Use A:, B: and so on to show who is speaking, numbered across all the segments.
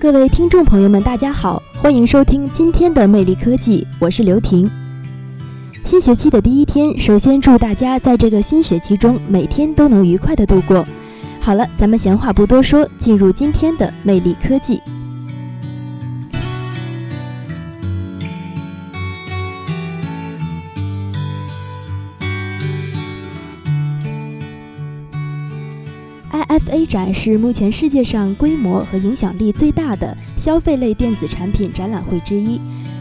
A: 各位听众朋友们，大家好，欢迎收听今天的魅力科技，我是刘婷。新学期的第一天，首先祝大家在这个新学期中每天都能愉快的度过。好了，咱们闲话不多说，进入今天的魅力科技。IFA 展是目前世界上规模和影响力最大的消费类电子产品展览会之一，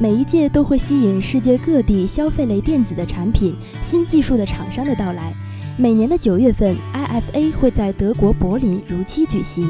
A: 每一届都会吸引世界各地消费类电子的产品、新技术的厂商的到来。每年的九月份，IFA 会在德国柏林如期举行。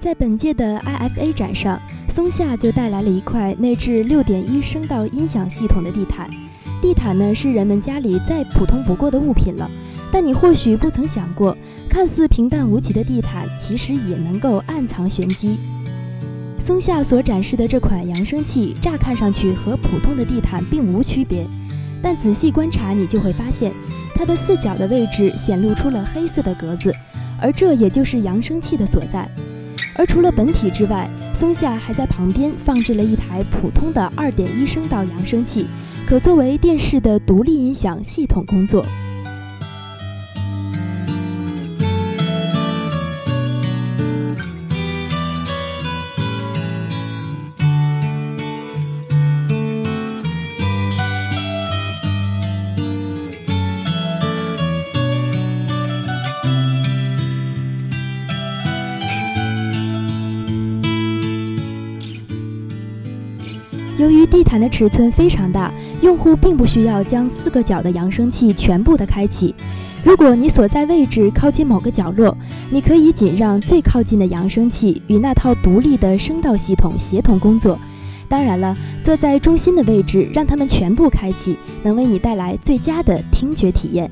A: 在本届的 IFA 展上，松下就带来了一块内置6.1声道音响系统的地毯。地毯呢是人们家里再普通不过的物品了，但你或许不曾想过，看似平淡无奇的地毯，其实也能够暗藏玄机。松下所展示的这款扬声器，乍看上去和普通的地毯并无区别，但仔细观察，你就会发现，它的四角的位置显露出了黑色的格子，而这也就是扬声器的所在。而除了本体之外，松下还在旁边放置了一台普通的2.1声道扬声器，可作为电视的独立音响系统工作。由于地毯的尺寸非常大，用户并不需要将四个角的扬声器全部的开启。如果你所在位置靠近某个角落，你可以仅让最靠近的扬声器与那套独立的声道系统协同工作。当然了，坐在中心的位置让它们全部开启，能为你带来最佳的听觉体验。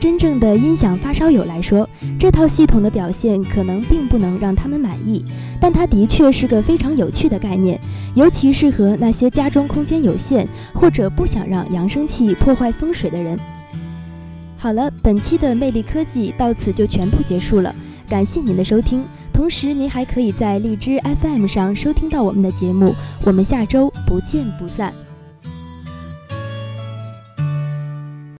A: 真正的音响发烧友来说，这套系统的表现可能并不能让他们满意，但它的确是个非常有趣的概念，尤其适合那些家中空间有限或者不想让扬声器破坏风水的人。好了，本期的魅力科技到此就全部结束了，感谢您的收听，同时您还可以在荔枝 FM 上收听到我们的节目，我们下周不见不散。